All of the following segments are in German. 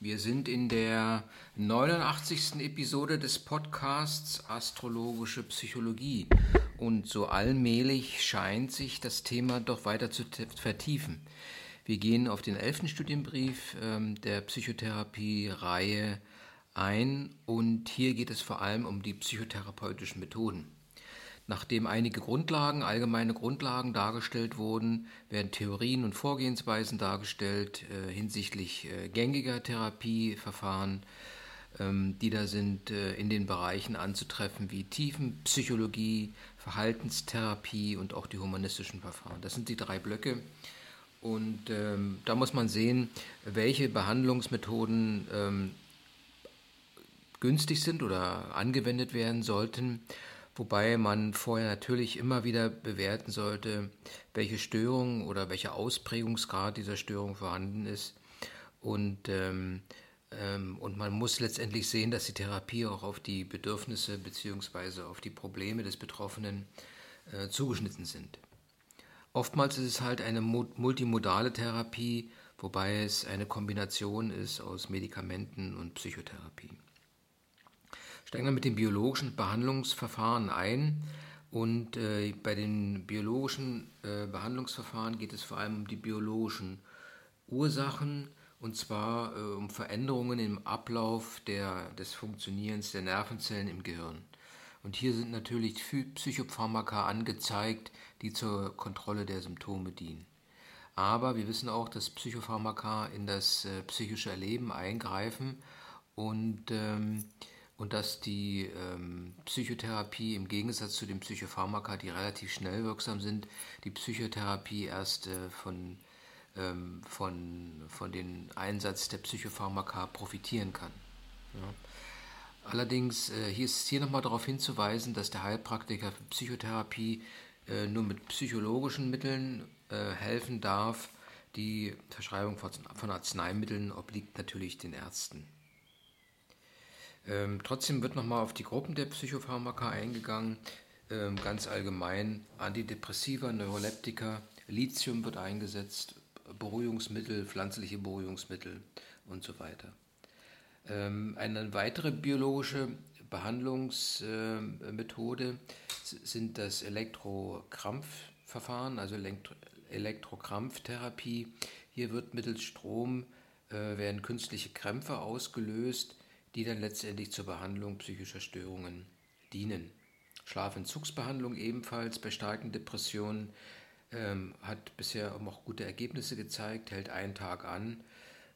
Wir sind in der 89. Episode des Podcasts Astrologische Psychologie und so allmählich scheint sich das Thema doch weiter zu vertiefen. Wir gehen auf den elften Studienbrief ähm, der Psychotherapie-Reihe ein und hier geht es vor allem um die psychotherapeutischen Methoden. Nachdem einige Grundlagen, allgemeine Grundlagen dargestellt wurden, werden Theorien und Vorgehensweisen dargestellt äh, hinsichtlich äh, gängiger Therapieverfahren, ähm, die da sind äh, in den Bereichen anzutreffen wie Tiefenpsychologie, Verhaltenstherapie und auch die humanistischen Verfahren. Das sind die drei Blöcke. Und ähm, da muss man sehen, welche Behandlungsmethoden ähm, günstig sind oder angewendet werden sollten wobei man vorher natürlich immer wieder bewerten sollte, welche Störung oder welcher Ausprägungsgrad dieser Störung vorhanden ist. Und, ähm, ähm, und man muss letztendlich sehen, dass die Therapie auch auf die Bedürfnisse bzw. auf die Probleme des Betroffenen äh, zugeschnitten sind. Oftmals ist es halt eine multimodale Therapie, wobei es eine Kombination ist aus Medikamenten und Psychotherapie steigen wir mit den biologischen Behandlungsverfahren ein. Und äh, bei den biologischen äh, Behandlungsverfahren geht es vor allem um die biologischen Ursachen und zwar äh, um Veränderungen im Ablauf der, des Funktionierens der Nervenzellen im Gehirn. Und hier sind natürlich Psychopharmaka angezeigt, die zur Kontrolle der Symptome dienen. Aber wir wissen auch, dass Psychopharmaka in das äh, psychische Erleben eingreifen und ähm, und dass die ähm, Psychotherapie im Gegensatz zu den Psychopharmaka, die relativ schnell wirksam sind, die Psychotherapie erst äh, von, ähm, von, von dem Einsatz der Psychopharmaka profitieren kann. Ja. Allerdings äh, hier ist hier nochmal darauf hinzuweisen, dass der Heilpraktiker für Psychotherapie äh, nur mit psychologischen Mitteln äh, helfen darf. Die Verschreibung von, von Arzneimitteln obliegt natürlich den Ärzten. Ähm, trotzdem wird nochmal auf die Gruppen der Psychopharmaka eingegangen. Ähm, ganz allgemein Antidepressiva, Neuroleptika, Lithium wird eingesetzt, Beruhigungsmittel, pflanzliche Beruhigungsmittel und so weiter. Ähm, eine weitere biologische Behandlungsmethode äh, sind das Elektrokrampfverfahren, also Elektro Elektrokrampftherapie. Hier wird mittels Strom äh, werden künstliche Krämpfe ausgelöst die dann letztendlich zur Behandlung psychischer Störungen dienen. Schlafentzugsbehandlung ebenfalls bei starken Depressionen ähm, hat bisher auch gute Ergebnisse gezeigt, hält einen Tag an.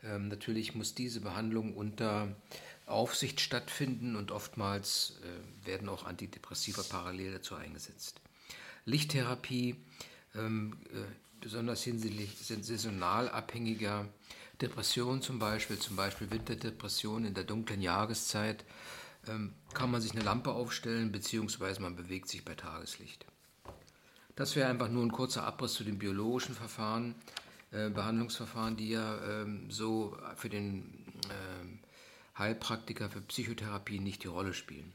Ähm, natürlich muss diese Behandlung unter Aufsicht stattfinden und oftmals äh, werden auch Antidepressiva parallel dazu eingesetzt. Lichttherapie, ähm, äh, besonders hinsichtlich saisonal abhängiger Depression zum Beispiel, zum Beispiel Winterdepression in der dunklen Jahreszeit, ähm, kann man sich eine Lampe aufstellen, beziehungsweise man bewegt sich bei Tageslicht. Das wäre einfach nur ein kurzer Abriss zu den biologischen Verfahren, äh, Behandlungsverfahren, die ja ähm, so für den äh, Heilpraktiker für Psychotherapie nicht die Rolle spielen.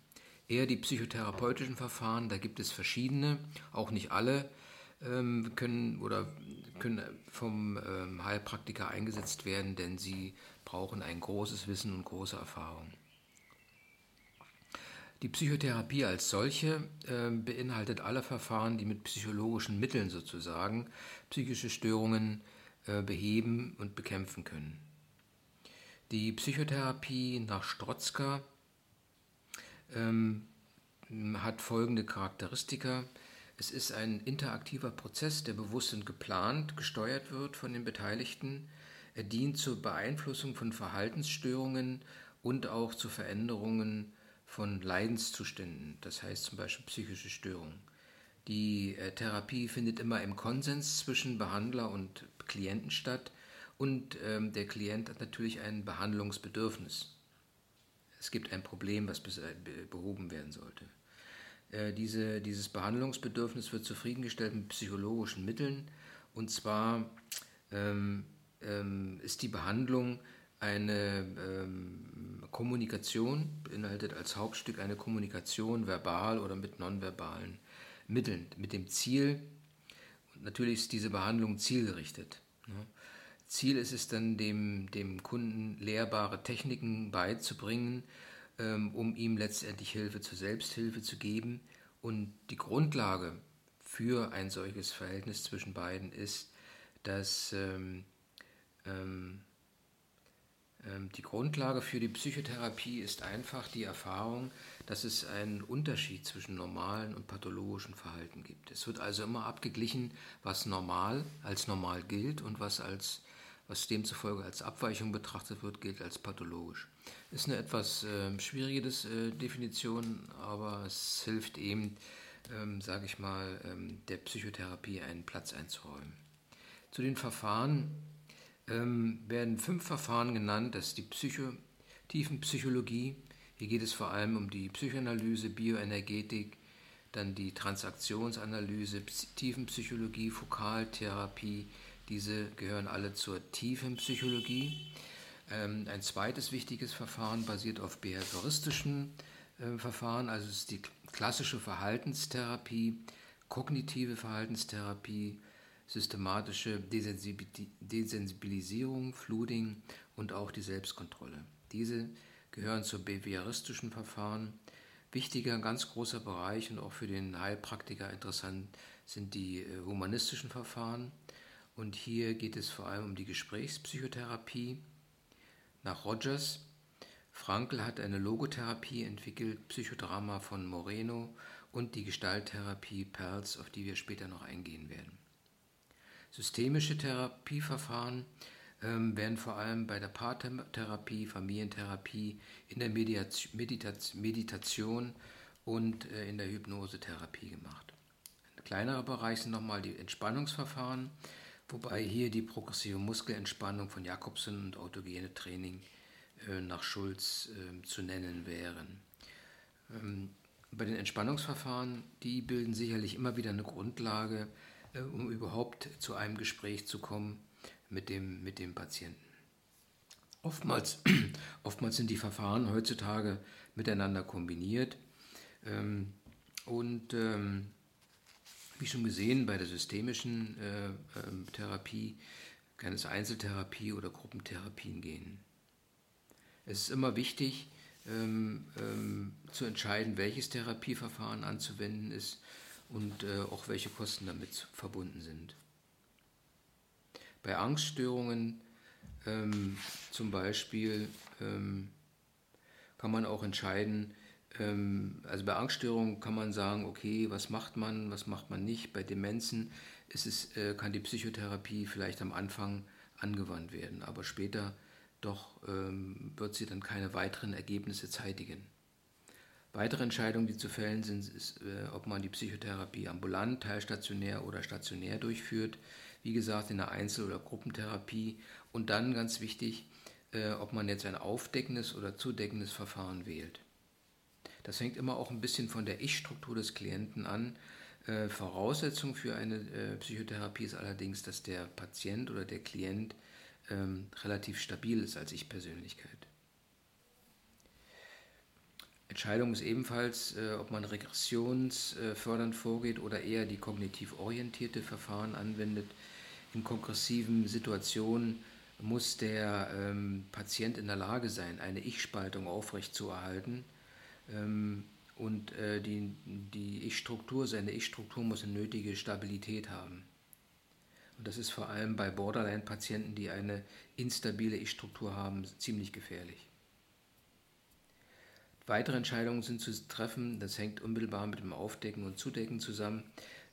Eher die psychotherapeutischen Verfahren, da gibt es verschiedene, auch nicht alle ähm, können oder können vom ähm, Heilpraktiker eingesetzt werden, denn sie brauchen ein großes Wissen und große Erfahrung. Die Psychotherapie als solche äh, beinhaltet alle Verfahren, die mit psychologischen Mitteln sozusagen psychische Störungen äh, beheben und bekämpfen können. Die Psychotherapie nach Strotzka ähm, hat folgende Charakteristika. Es ist ein interaktiver Prozess, der bewusst und geplant gesteuert wird von den Beteiligten. Er dient zur Beeinflussung von Verhaltensstörungen und auch zu Veränderungen von Leidenszuständen, das heißt zum Beispiel psychische Störungen. Die äh, Therapie findet immer im Konsens zwischen Behandler und Klienten statt und ähm, der Klient hat natürlich ein Behandlungsbedürfnis. Es gibt ein Problem, was behoben werden sollte. Äh, diese, dieses Behandlungsbedürfnis wird zufriedengestellt mit psychologischen Mitteln. Und zwar ähm, ähm, ist die Behandlung eine ähm, Kommunikation, beinhaltet als Hauptstück eine Kommunikation verbal oder mit nonverbalen Mitteln, mit dem Ziel, natürlich ist diese Behandlung zielgerichtet. Ne? Ziel ist es dann, dem, dem Kunden lehrbare Techniken beizubringen, ähm, um ihm letztendlich Hilfe zur Selbsthilfe zu geben. Und die Grundlage für ein solches Verhältnis zwischen beiden ist, dass ähm, ähm, ähm, die Grundlage für die Psychotherapie ist einfach die Erfahrung, dass es einen Unterschied zwischen normalen und pathologischen Verhalten gibt. Es wird also immer abgeglichen, was normal als normal gilt und was als was demzufolge als Abweichung betrachtet wird, gilt als pathologisch. Ist eine etwas äh, schwierige äh, Definition, aber es hilft eben, ähm, sage ich mal, ähm, der Psychotherapie einen Platz einzuräumen. Zu den Verfahren ähm, werden fünf Verfahren genannt. Das ist die Psycho Tiefenpsychologie. Hier geht es vor allem um die Psychoanalyse, Bioenergetik, dann die Transaktionsanalyse, Tiefenpsychologie, Fokaltherapie. Diese gehören alle zur Tiefenpsychologie. Ähm, ein zweites wichtiges Verfahren basiert auf behavioristischen äh, Verfahren, also ist die klassische Verhaltenstherapie, kognitive Verhaltenstherapie, systematische Desensibilisierung, Flooding und auch die Selbstkontrolle. Diese gehören zu behavioristischen Verfahren. Wichtiger, ganz großer Bereich und auch für den Heilpraktiker interessant sind die äh, humanistischen Verfahren. Und hier geht es vor allem um die Gesprächspsychotherapie. Nach Rogers, Frankl hat eine Logotherapie entwickelt, Psychodrama von Moreno und die Gestalttherapie Perls, auf die wir später noch eingehen werden. Systemische Therapieverfahren ähm, werden vor allem bei der Paartherapie, Familientherapie, in der Meditation, Meditation und äh, in der Hypnosetherapie gemacht. Ein kleinerer Bereich sind nochmal die Entspannungsverfahren, wobei hier die progressive Muskelentspannung von Jakobsen und autogene Training äh, nach Schulz äh, zu nennen wären. Ähm, bei den Entspannungsverfahren, die bilden sicherlich immer wieder eine Grundlage äh, um überhaupt zu einem Gespräch zu kommen mit dem, mit dem Patienten. Oftmals, oftmals sind die Verfahren heutzutage miteinander kombiniert ähm, und ähm, wie schon gesehen, bei der systemischen äh, ähm, Therapie kann es Einzeltherapie oder Gruppentherapien gehen. Es ist immer wichtig ähm, ähm, zu entscheiden, welches Therapieverfahren anzuwenden ist und äh, auch welche Kosten damit verbunden sind. Bei Angststörungen ähm, zum Beispiel ähm, kann man auch entscheiden, also bei Angststörungen kann man sagen, okay, was macht man, was macht man nicht. Bei Demenzen ist es, äh, kann die Psychotherapie vielleicht am Anfang angewandt werden, aber später doch ähm, wird sie dann keine weiteren Ergebnisse zeitigen. Weitere Entscheidungen, die zu fällen sind, ist, äh, ob man die Psychotherapie ambulant, teilstationär oder stationär durchführt. Wie gesagt, in der Einzel- oder Gruppentherapie. Und dann ganz wichtig, äh, ob man jetzt ein aufdeckendes oder zudeckendes Verfahren wählt. Das hängt immer auch ein bisschen von der Ich-Struktur des Klienten an. Äh, Voraussetzung für eine äh, Psychotherapie ist allerdings, dass der Patient oder der Klient ähm, relativ stabil ist als Ich-Persönlichkeit. Entscheidung ist ebenfalls, äh, ob man regressionsfördernd vorgeht oder eher die kognitiv orientierte Verfahren anwendet. In kongressiven Situationen muss der ähm, Patient in der Lage sein, eine Ich-Spaltung aufrechtzuerhalten. Ähm, und äh, die, die Ich-Struktur, seine Ich-Struktur muss eine nötige Stabilität haben. Und das ist vor allem bei Borderline-Patienten, die eine instabile Ich-Struktur haben, ziemlich gefährlich. Weitere Entscheidungen sind zu treffen, das hängt unmittelbar mit dem Aufdecken und Zudecken zusammen,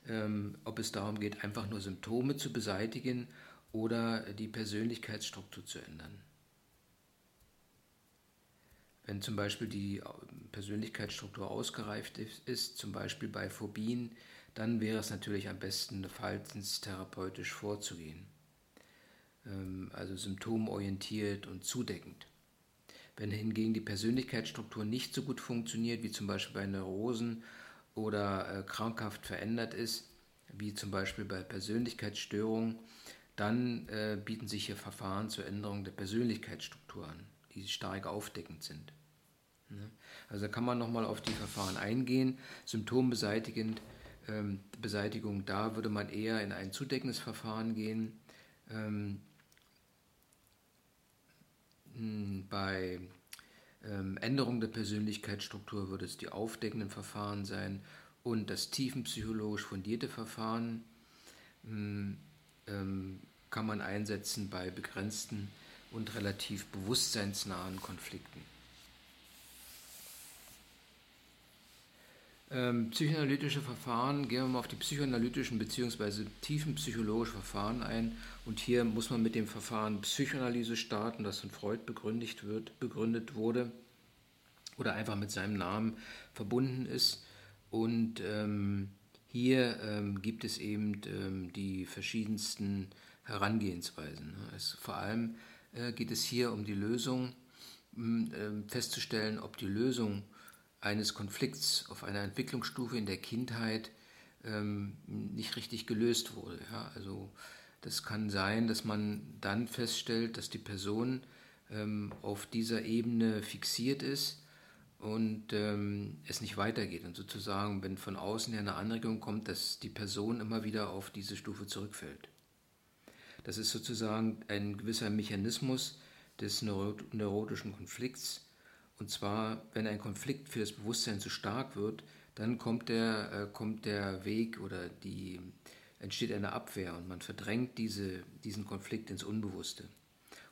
ähm, ob es darum geht, einfach nur Symptome zu beseitigen oder die Persönlichkeitsstruktur zu ändern. Wenn zum Beispiel die Persönlichkeitsstruktur ausgereift ist, zum Beispiel bei Phobien, dann wäre es natürlich am besten, verhaltenstherapeutisch vorzugehen. Ähm, also symptomorientiert und zudeckend. Wenn hingegen die Persönlichkeitsstruktur nicht so gut funktioniert, wie zum Beispiel bei Neurosen oder äh, krankhaft verändert ist, wie zum Beispiel bei Persönlichkeitsstörungen, dann äh, bieten sich hier Verfahren zur Änderung der Persönlichkeitsstruktur an, die stark aufdeckend sind. Also kann man nochmal auf die Verfahren eingehen. Symptombeseitigend, ähm, Beseitigung, da würde man eher in ein zudeckendes Verfahren gehen. Ähm, bei ähm, Änderung der Persönlichkeitsstruktur würde es die aufdeckenden Verfahren sein und das tiefenpsychologisch fundierte Verfahren hm, ähm, kann man einsetzen bei begrenzten und relativ bewusstseinsnahen Konflikten. Ähm, psychoanalytische Verfahren, gehen wir mal auf die psychoanalytischen bzw. tiefenpsychologischen Verfahren ein. Und hier muss man mit dem Verfahren Psychoanalyse starten, das von Freud begründet, wird, begründet wurde oder einfach mit seinem Namen verbunden ist. Und ähm, hier ähm, gibt es eben ähm, die verschiedensten Herangehensweisen. Es, vor allem äh, geht es hier um die Lösung, äh, festzustellen, ob die Lösung eines Konflikts auf einer Entwicklungsstufe in der Kindheit ähm, nicht richtig gelöst wurde. Ja? Also das kann sein, dass man dann feststellt, dass die Person ähm, auf dieser Ebene fixiert ist und ähm, es nicht weitergeht. Und sozusagen, wenn von außen her eine Anregung kommt, dass die Person immer wieder auf diese Stufe zurückfällt. Das ist sozusagen ein gewisser Mechanismus des neurotischen Konflikts, und zwar, wenn ein Konflikt für das Bewusstsein zu stark wird, dann kommt der, äh, kommt der Weg oder die, entsteht eine Abwehr und man verdrängt diese, diesen Konflikt ins Unbewusste.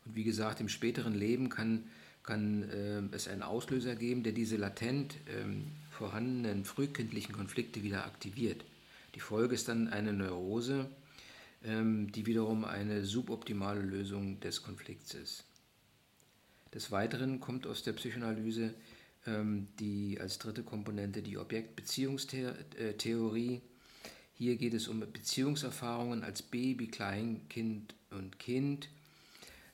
Und wie gesagt, im späteren Leben kann, kann äh, es einen Auslöser geben, der diese latent ähm, vorhandenen frühkindlichen Konflikte wieder aktiviert. Die Folge ist dann eine Neurose, ähm, die wiederum eine suboptimale Lösung des Konflikts ist. Des Weiteren kommt aus der Psychoanalyse ähm, die als dritte Komponente die Objektbeziehungstheorie. Hier geht es um Beziehungserfahrungen als Baby, Kleinkind und Kind.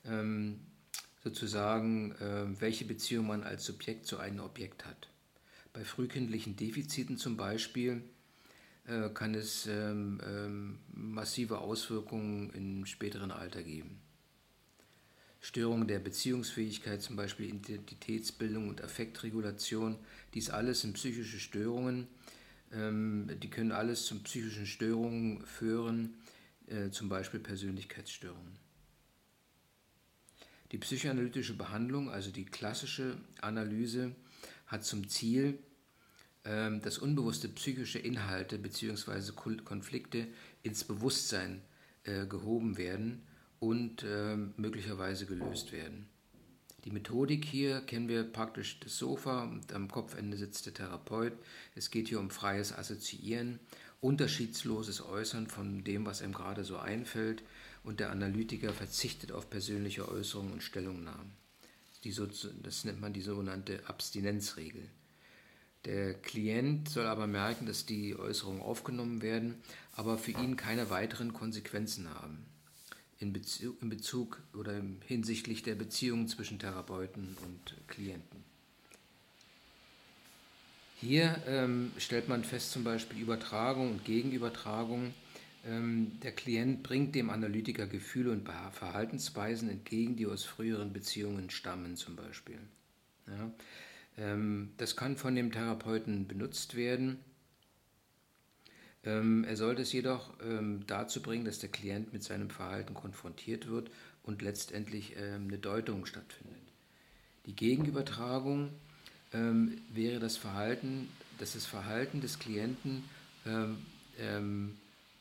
Ähm, sozusagen, äh, welche Beziehung man als Subjekt zu einem Objekt hat. Bei frühkindlichen Defiziten zum Beispiel äh, kann es ähm, ähm, massive Auswirkungen im späteren Alter geben. Störungen der Beziehungsfähigkeit, zum Beispiel Identitätsbildung und Affektregulation, dies alles sind psychische Störungen. Ähm, die können alles zu psychischen Störungen führen, äh, zum Beispiel Persönlichkeitsstörungen. Die psychoanalytische Behandlung, also die klassische Analyse, hat zum Ziel, ähm, dass unbewusste psychische Inhalte bzw. Konflikte ins Bewusstsein äh, gehoben werden und äh, möglicherweise gelöst werden. Die Methodik hier kennen wir praktisch das Sofa und am Kopfende sitzt der Therapeut. Es geht hier um freies Assoziieren, unterschiedsloses Äußern von dem, was ihm gerade so einfällt und der Analytiker verzichtet auf persönliche Äußerungen und Stellungnahmen. Die, das nennt man die sogenannte Abstinenzregel. Der Klient soll aber merken, dass die Äußerungen aufgenommen werden, aber für ihn keine weiteren Konsequenzen haben in Bezug, in Bezug oder hinsichtlich der Beziehung zwischen Therapeuten und Klienten. Hier ähm, stellt man fest zum Beispiel Übertragung und Gegenübertragung. Ähm, der Klient bringt dem Analytiker Gefühle und Verhaltensweisen entgegen, die aus früheren Beziehungen stammen zum Beispiel. Ja, ähm, das kann von dem Therapeuten benutzt werden ähm, er sollte es jedoch ähm, dazu bringen, dass der Klient mit seinem Verhalten konfrontiert wird und letztendlich ähm, eine Deutung stattfindet. Die Gegenübertragung ähm, wäre das Verhalten, dass das Verhalten des Klienten ähm,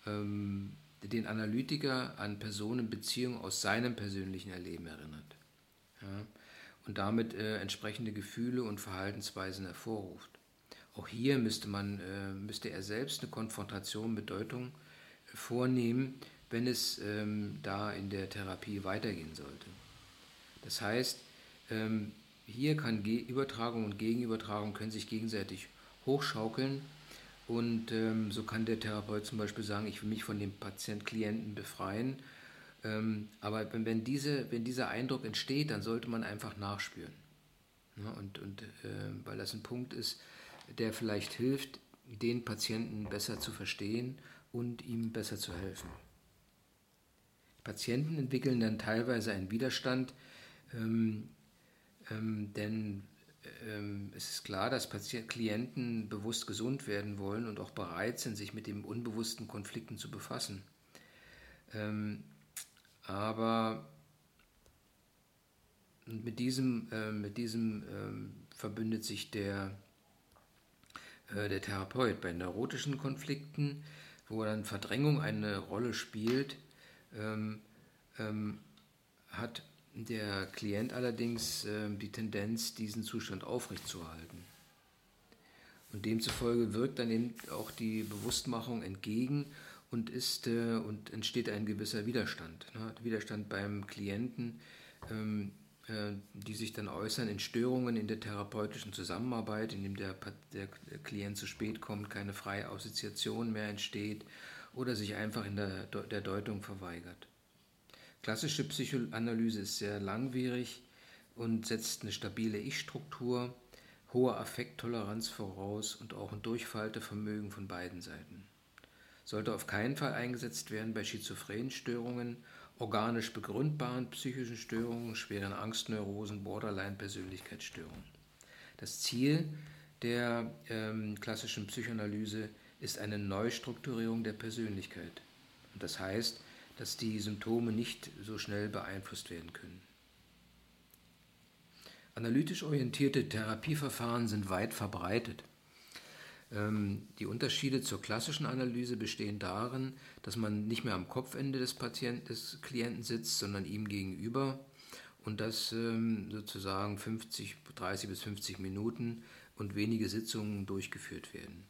ähm, den Analytiker an Personenbeziehungen aus seinem persönlichen Erleben erinnert. Ja? Und damit äh, entsprechende Gefühle und Verhaltensweisen hervorruft. Auch hier müsste, man, äh, müsste er selbst eine Konfrontation mit Deutung vornehmen, wenn es ähm, da in der Therapie weitergehen sollte. Das heißt, ähm, hier kann Ge Übertragung und Gegenübertragung können sich gegenseitig hochschaukeln und ähm, so kann der Therapeut zum Beispiel sagen, ich will mich von dem Patient-Klienten befreien. Ähm, aber wenn, wenn, diese, wenn dieser Eindruck entsteht, dann sollte man einfach nachspüren. Ja, und und äh, weil das ein Punkt ist, der vielleicht hilft, den Patienten besser zu verstehen und ihm besser zu helfen. Patienten entwickeln dann teilweise einen Widerstand, ähm, ähm, denn ähm, es ist klar, dass Patient Klienten bewusst gesund werden wollen und auch bereit sind, sich mit den unbewussten Konflikten zu befassen. Ähm, aber mit diesem, äh, mit diesem ähm, verbündet sich der, äh, der Therapeut bei neurotischen Konflikten, wo dann Verdrängung eine Rolle spielt, ähm, ähm, hat der Klient allerdings äh, die Tendenz, diesen Zustand aufrechtzuerhalten. Und demzufolge wirkt dann eben auch die Bewusstmachung entgegen und, ist, äh, und entsteht ein gewisser Widerstand. Ne? Widerstand beim Klienten, ähm, äh, die sich dann äußern in Störungen in der therapeutischen Zusammenarbeit, indem der, der, der Klient zu spät kommt, keine freie Assoziation mehr entsteht oder sich einfach in der, der Deutung verweigert. Klassische Psychoanalyse ist sehr langwierig und setzt eine stabile Ich-Struktur, hohe Affekttoleranz voraus und auch ein Durchfaltevermögen von beiden Seiten. Sollte auf keinen Fall eingesetzt werden bei schizophrenen Störungen, organisch begründbaren psychischen Störungen, schweren Angstneurosen, Borderline-Persönlichkeitsstörungen. Das Ziel der ähm, klassischen Psychoanalyse ist eine Neustrukturierung der Persönlichkeit. Und das heißt, dass die Symptome nicht so schnell beeinflusst werden können. Analytisch orientierte Therapieverfahren sind weit verbreitet. Ähm, die Unterschiede zur klassischen Analyse bestehen darin, dass man nicht mehr am Kopfende des, Patienten, des Klienten sitzt, sondern ihm gegenüber und das ähm, sozusagen 50, 30 bis 50 Minuten und wenige Sitzungen durchgeführt werden.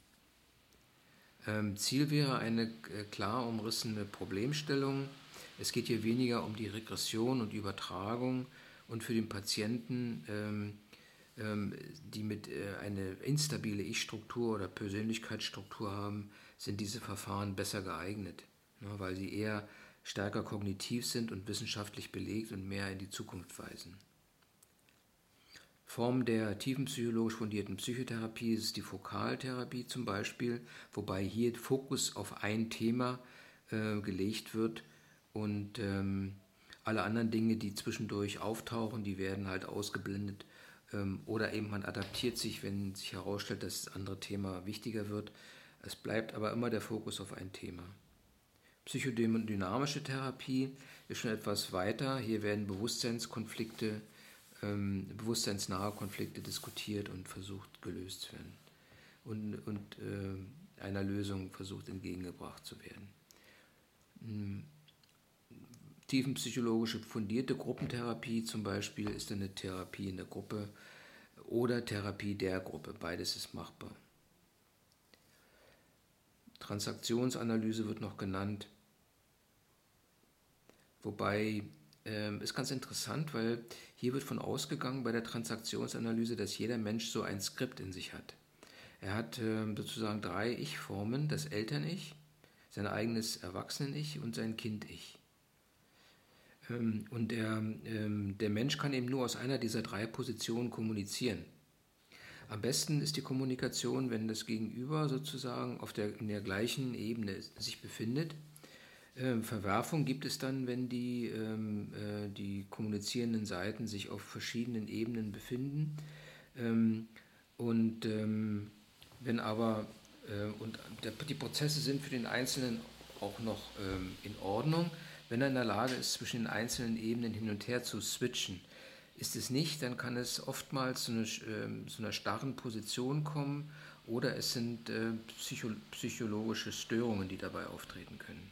Ähm, Ziel wäre eine äh, klar umrissene Problemstellung. Es geht hier weniger um die Regression und Übertragung und für den Patienten, die mit äh, eine instabile Ich-Struktur oder Persönlichkeitsstruktur haben, sind diese Verfahren besser geeignet, ne, weil sie eher stärker kognitiv sind und wissenschaftlich belegt und mehr in die Zukunft weisen. Form der tiefenpsychologisch fundierten Psychotherapie ist die Fokaltherapie zum Beispiel, wobei hier Fokus auf ein Thema äh, gelegt wird und ähm, alle anderen Dinge, die zwischendurch auftauchen, die werden halt ausgeblendet ähm, oder eben man adaptiert sich, wenn sich herausstellt, dass das andere Thema wichtiger wird. Es bleibt aber immer der Fokus auf ein Thema. Psychodynamische Therapie ist schon etwas weiter. Hier werden Bewusstseinskonflikte ähm, bewusstseinsnahe Konflikte diskutiert und versucht gelöst zu werden und, und äh, einer Lösung versucht entgegengebracht zu werden. Tiefenpsychologische fundierte Gruppentherapie zum Beispiel ist eine Therapie in der Gruppe oder Therapie der Gruppe. Beides ist machbar. Transaktionsanalyse wird noch genannt, wobei ähm, ist ganz interessant, weil hier wird von ausgegangen bei der Transaktionsanalyse, dass jeder Mensch so ein Skript in sich hat. Er hat ähm, sozusagen drei Ich-Formen, das Eltern-Ich, sein eigenes Erwachsenen-Ich und sein Kind-Ich. Ähm, und der, ähm, der Mensch kann eben nur aus einer dieser drei Positionen kommunizieren. Am besten ist die Kommunikation, wenn das Gegenüber sozusagen auf der, in der gleichen Ebene sich befindet ähm, Verwerfung gibt es dann, wenn die, äh, die kommunizierenden Seiten sich auf verschiedenen Ebenen befinden. Und wenn aber äh, und die Prozesse sind für den Einzelnen auch noch in Ordnung, wenn er in der Lage ist, zwischen den einzelnen Ebenen hin und her zu switchen. Ist es nicht, dann kann es oftmals zu einer, äh, zu einer starren Position kommen oder es sind äh, psycho psychologische Störungen, die dabei auftreten können.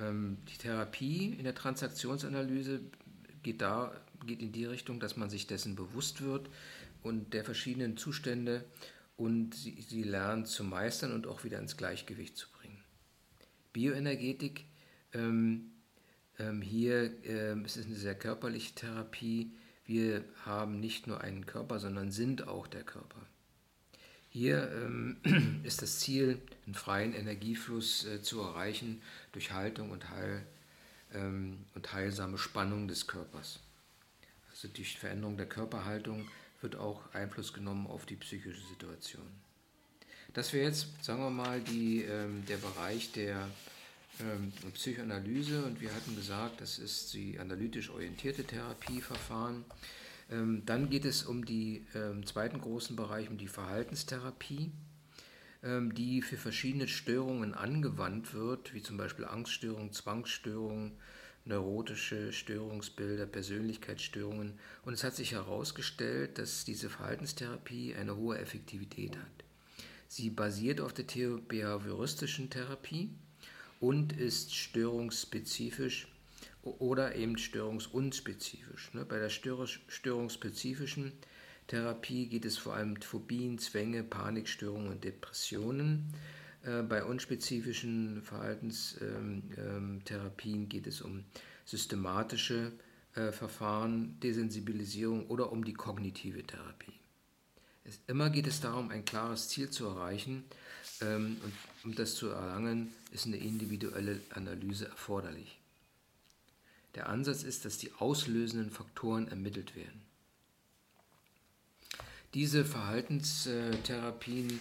Ähm, die Therapie in der Transaktionsanalyse geht, da, geht in die Richtung, dass man sich dessen bewusst wird und der verschiedenen Zustände und sie, sie lernt zu meistern und auch wieder ins Gleichgewicht zu bringen. Bioenergetik, ähm, ähm, hier ähm, es ist eine sehr körperliche Therapie. Wir haben nicht nur einen Körper, sondern sind auch der Körper. Hier ähm, ist das Ziel, einen freien Energiefluss äh, zu erreichen durch Haltung und, Heil, ähm, und heilsame Spannung des Körpers. Also durch Veränderung der Körperhaltung wird auch Einfluss genommen auf die psychische Situation. Das wäre jetzt, sagen wir mal, die, ähm, der Bereich der ähm, Psychoanalyse und wir hatten gesagt, das ist die analytisch orientierte Therapieverfahren. Ähm, dann geht es um den ähm, zweiten großen Bereich, um die Verhaltenstherapie, ähm, die für verschiedene Störungen angewandt wird, wie zum Beispiel Angststörungen, Zwangsstörungen, neurotische Störungsbilder, Persönlichkeitsstörungen. Und es hat sich herausgestellt, dass diese Verhaltenstherapie eine hohe Effektivität hat. Sie basiert auf der behavioristischen Therapie und ist störungsspezifisch oder eben störungsunspezifisch. Ne? Bei der störungsspezifischen Therapie geht es vor allem um Phobien, Zwänge, Panikstörungen und Depressionen. Äh, bei unspezifischen Verhaltenstherapien ähm, geht es um systematische äh, Verfahren, Desensibilisierung oder um die kognitive Therapie. immer geht es darum, ein klares Ziel zu erreichen ähm, und um das zu erlangen, ist eine individuelle Analyse erforderlich. Der Ansatz ist, dass die auslösenden Faktoren ermittelt werden. Diese Verhaltenstherapien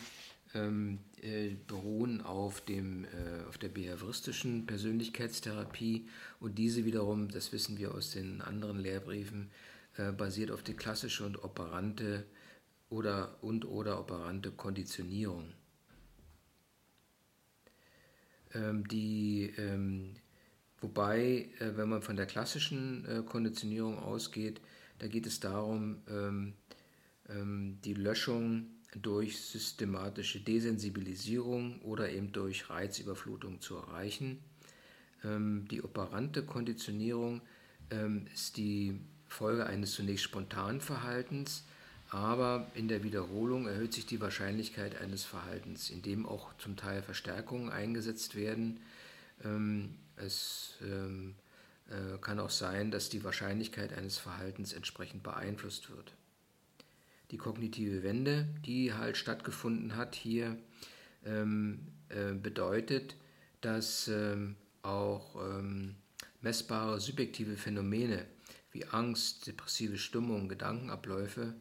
ähm, äh, beruhen auf, dem, äh, auf der behavioristischen Persönlichkeitstherapie und diese wiederum, das wissen wir aus den anderen Lehrbriefen, äh, basiert auf die klassische und operante oder und oder operante Konditionierung. Ähm, die ähm, Wobei, äh, wenn man von der klassischen äh, Konditionierung ausgeht, da geht es darum, ähm, die Löschung durch systematische Desensibilisierung oder eben durch Reizüberflutung zu erreichen. Die operante Konditionierung ist die Folge eines zunächst spontanen Verhaltens, aber in der Wiederholung erhöht sich die Wahrscheinlichkeit eines Verhaltens, in dem auch zum Teil Verstärkungen eingesetzt werden es ähm, äh, kann auch sein, dass die Wahrscheinlichkeit eines Verhaltens entsprechend beeinflusst wird. Die kognitive Wende, die halt stattgefunden hat hier, ähm, äh, bedeutet, dass ähm, auch ähm, messbare subjektive Phänomene wie Angst, depressive Stimmung, Gedankenabläufe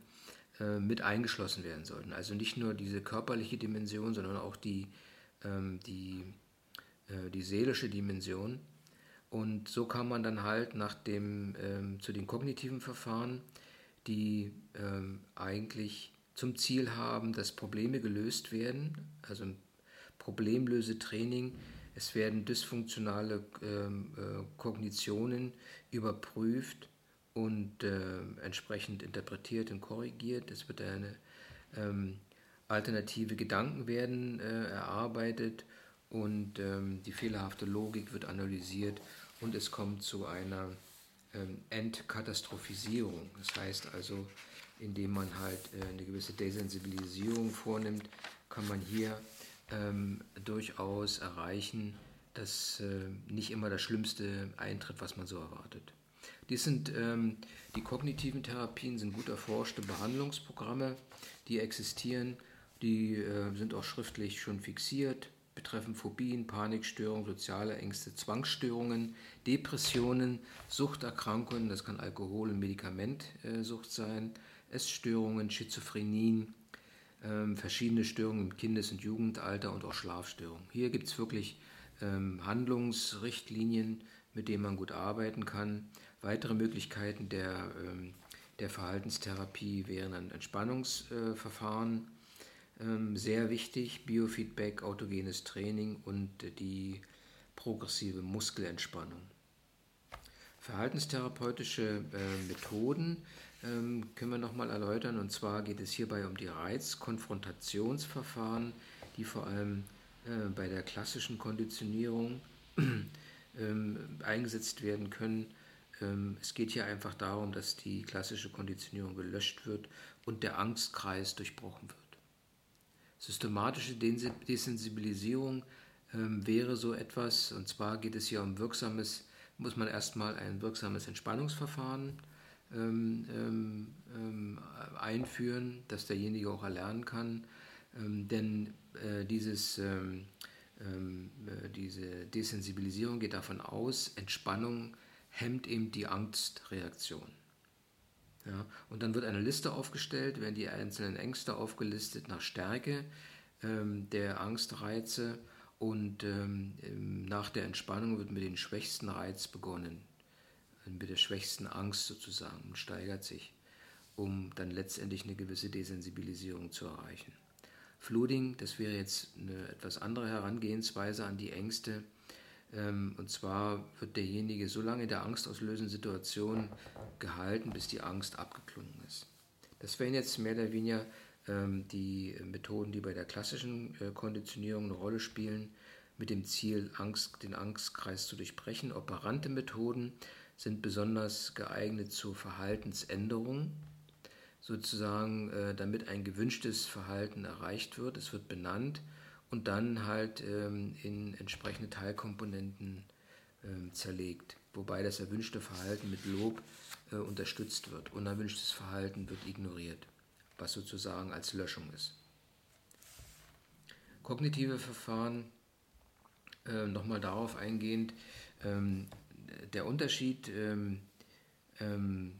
äh, mit eingeschlossen werden sollten. Also nicht nur diese körperliche Dimension, sondern auch die, ähm, die äh, die seelische Dimension. Und so kam man dann halt nach dem, ähm, zu den kognitiven Verfahren, die ähm, eigentlich zum Ziel haben, dass Probleme gelöst werden, also ein Problemlösetraining. Es werden dysfunktionale ähm, äh, Kognitionen überprüft und äh, entsprechend interpretiert und korrigiert. Es wird eine ähm, alternative Gedanken werden äh, erarbeitet und ähm, die fehlerhafte Logik wird analysiert und es kommt zu einer ähm, Entkatastrophisierung. Das heißt also, indem man halt äh, eine gewisse Desensibilisierung vornimmt, kann man hier ähm, durchaus erreichen, dass äh, nicht immer das Schlimmste eintritt, was man so erwartet. Dies sind ähm, die kognitiven Therapien, sind gut erforschte Behandlungsprogramme, die existieren, die äh, sind auch schriftlich schon fixiert betreffen Phobien, Panikstörungen, soziale Ängste, Zwangsstörungen, Depressionen, Suchterkrankungen, das kann Alkohol- und Medikamentsucht sein, Essstörungen, Schizophrenien, ähm, verschiedene Störungen im Kindes- und Jugendalter und auch Schlafstörungen. Hier gibt es wirklich ähm, Handlungsrichtlinien, mit denen man gut arbeiten kann. Weitere Möglichkeiten der, ähm, der Verhaltenstherapie wären dann Entspannungsverfahren, ähm, sehr wichtig, Biofeedback, autogenes Training und die progressive Muskelentspannung. Verhaltenstherapeutische äh, Methoden ähm, können wir nochmal erläutern. Und zwar geht es hierbei um die Reizkonfrontationsverfahren, die vor allem äh, bei der klassischen Konditionierung ähm, eingesetzt werden können. Ähm, es geht hier einfach darum, dass die klassische Konditionierung gelöscht wird und der Angstkreis durchbrochen wird. Systematische Desensibilisierung ähm, wäre so etwas, und zwar geht es hier um wirksames, muss man erstmal ein wirksames Entspannungsverfahren ähm, einführen, das derjenige auch erlernen kann. Denn äh, dieses, äh, diese Desensibilisierung geht davon aus, Entspannung hemmt eben die Angstreaktion. Ja, und dann wird eine Liste aufgestellt, werden die einzelnen Ängste aufgelistet nach Stärke ähm, der Angstreize und ähm, nach der Entspannung wird mit dem schwächsten Reiz begonnen, mit der schwächsten Angst sozusagen und steigert sich, um dann letztendlich eine gewisse Desensibilisierung zu erreichen. Flooding, das wäre jetzt eine etwas andere Herangehensweise an die Ängste, Ähm, und zwar wird derjenige so lange in der angstauslösenden Situation gehalten, bis die Angst abgeklungen ist. Das wären jetzt mehr oder weniger ähm, die Methoden, die bei der klassischen äh, Konditionierung eine Rolle spielen, mit dem Ziel, Angst, den Angstkreis zu durchbrechen. Operante Methoden sind besonders geeignet zur Verhaltensänderung, sozusagen, äh, damit ein gewünschtes Verhalten erreicht wird. Es wird benannt und dann halt ähm, in entsprechende Teilkomponenten ähm, zerlegt, wobei das erwünschte Verhalten mit Lob äh, unterstützt wird. Unerwünschtes Verhalten wird ignoriert, was sozusagen als Löschung ist. Kognitive Verfahren, äh, nochmal darauf eingehend, ähm, der Unterschied ähm, ähm,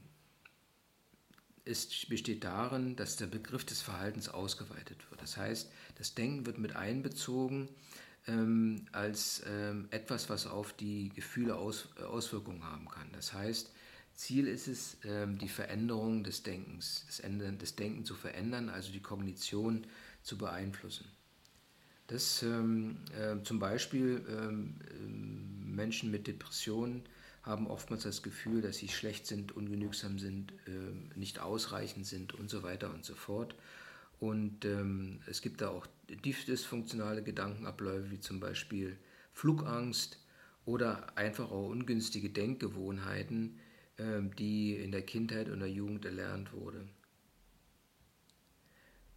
ist, besteht darin, dass der Begriff des Verhaltens ausgeweitet wird. Das heißt, das Denken wird mit einbezogen ähm, als ähm, etwas, was auf die Gefühle Aus, Auswirkungen haben kann. Das heißt, Ziel ist es, ähm, die Veränderung des Denkens, das, Ende, das Denken zu verändern, also die Kognition zu beeinflussen. Das ähm, äh, zum Beispiel ähm, Menschen mit Depressionen haben oftmals das Gefühl, dass sie schlecht sind, ungenügsam sind, äh, nicht ausreichend sind und so weiter und so fort. Und ähm, es gibt da auch dysfunktionale Gedankenabläufe, wie zum Beispiel Flugangst oder einfach auch ungünstige Denkgewohnheiten, äh, die in der Kindheit und der Jugend erlernt wurde.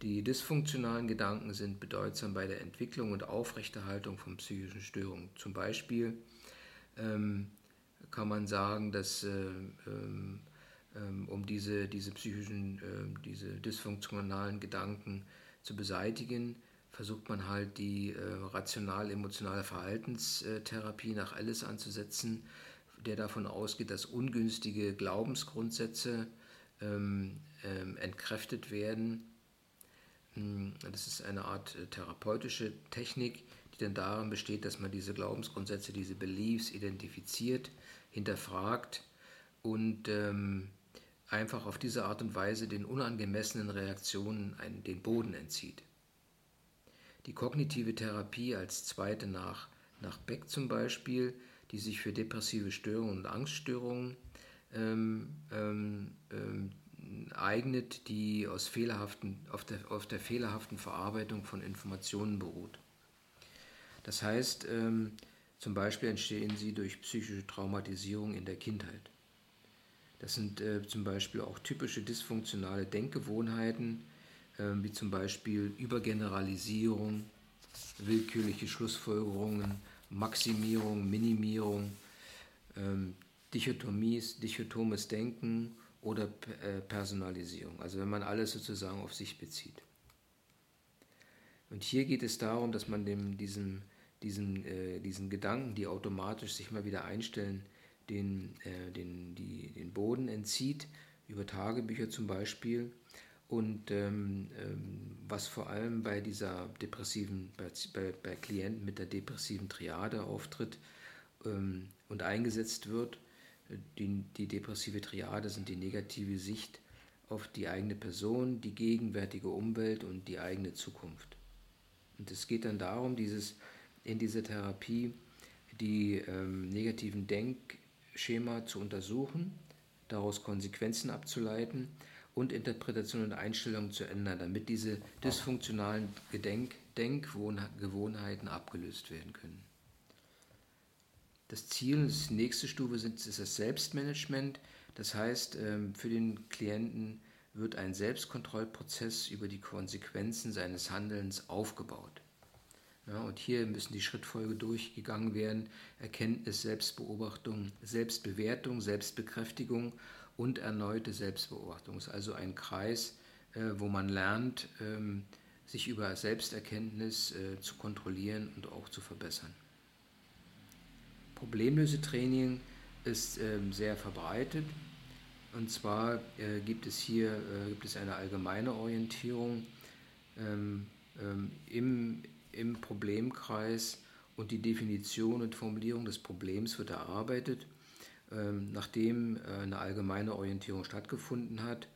Die dysfunktionalen Gedanken sind bedeutsam bei der Entwicklung und Aufrechterhaltung von psychischen Störungen. Zum Beispiel ähm, kann man sagen, dass äh, ähm, ähm, um diese, diese psychischen, äh, diese dysfunktionalen Gedanken zu beseitigen, versucht man halt die äh, rational-emotionale Verhaltenstherapie nach Alice anzusetzen, der davon ausgeht, dass ungünstige Glaubensgrundsätze ähm, ähm, entkräftet werden. Hm, das ist eine Art äh, therapeutische Technik, die dann darin besteht, dass man diese Glaubensgrundsätze, diese Beliefs identifiziert, hinterfragt und ähm, einfach auf diese Art und Weise den unangemessenen Reaktionen einen, den Boden entzieht. Die kognitive Therapie als zweite nach, nach Beck zum Beispiel, die sich für depressive Störungen und Angststörungen ähm, ähm, ähm, eignet, die aus fehlerhaften, auf, der, auf der fehlerhaften Verarbeitung von Informationen beruht. Das heißt, ähm, zum Beispiel entstehen sie durch psychische Traumatisierung in der Kindheit. Das sind äh, zum Beispiel auch typische dysfunktionale Denkgewohnheiten, äh, wie zum Beispiel Übergeneralisierung, willkürliche Schlussfolgerungen, Maximierung, Minimierung, ähm, Dichotomies, dichotomes Denken oder äh, Personalisierung. Also wenn man alles sozusagen auf sich bezieht. Und hier geht es darum, dass man dem, diesem, diesen, äh, diesen Gedanken, die automatisch sich mal wieder einstellen, den, äh, den, die, den Boden entzieht, über Tagebücher zum Beispiel. Und ähm, ähm, was vor allem bei dieser depressiven, bei, bei, bei Klienten mit der depressiven Triade auftritt ähm, und eingesetzt wird, die, die depressive Triade sind die negative Sicht auf die eigene Person, die gegenwärtige Umwelt und die eigene Zukunft. Und es geht dann darum, dieses, in dieser Therapie die ähm, negativen Denk- Schema zu untersuchen, daraus Konsequenzen abzuleiten und Interpretationen und Einstellungen zu ändern, damit diese dysfunktionalen Gedenk Denkgewohnheiten abgelöst werden können. Das Ziel, das nächste Stufe ist das Selbstmanagement. Das heißt, ähm, für den Klienten wird ein Selbstkontrollprozess über die Konsequenzen seines Handelns aufgebaut. Ja, und hier müssen die Schrittfolge durchgegangen werden. Erkenntnis, Selbstbeobachtung, Selbstbewertung, Selbstbekräftigung und erneute Selbstbeobachtung. Es ist also ein Kreis, äh, wo man lernt, ähm, sich über Selbsterkenntnis äh, zu kontrollieren und auch zu verbessern. Problemlösetraining ist ähm, sehr verbreitet. Und zwar äh, gibt es hier gibt es eine allgemeine Orientierung ähm, im, im Problemkreis und die Definition und Formulierung des Problems wird erarbeitet, ähm, nachdem äh, eine allgemeine Orientierung stattgefunden hat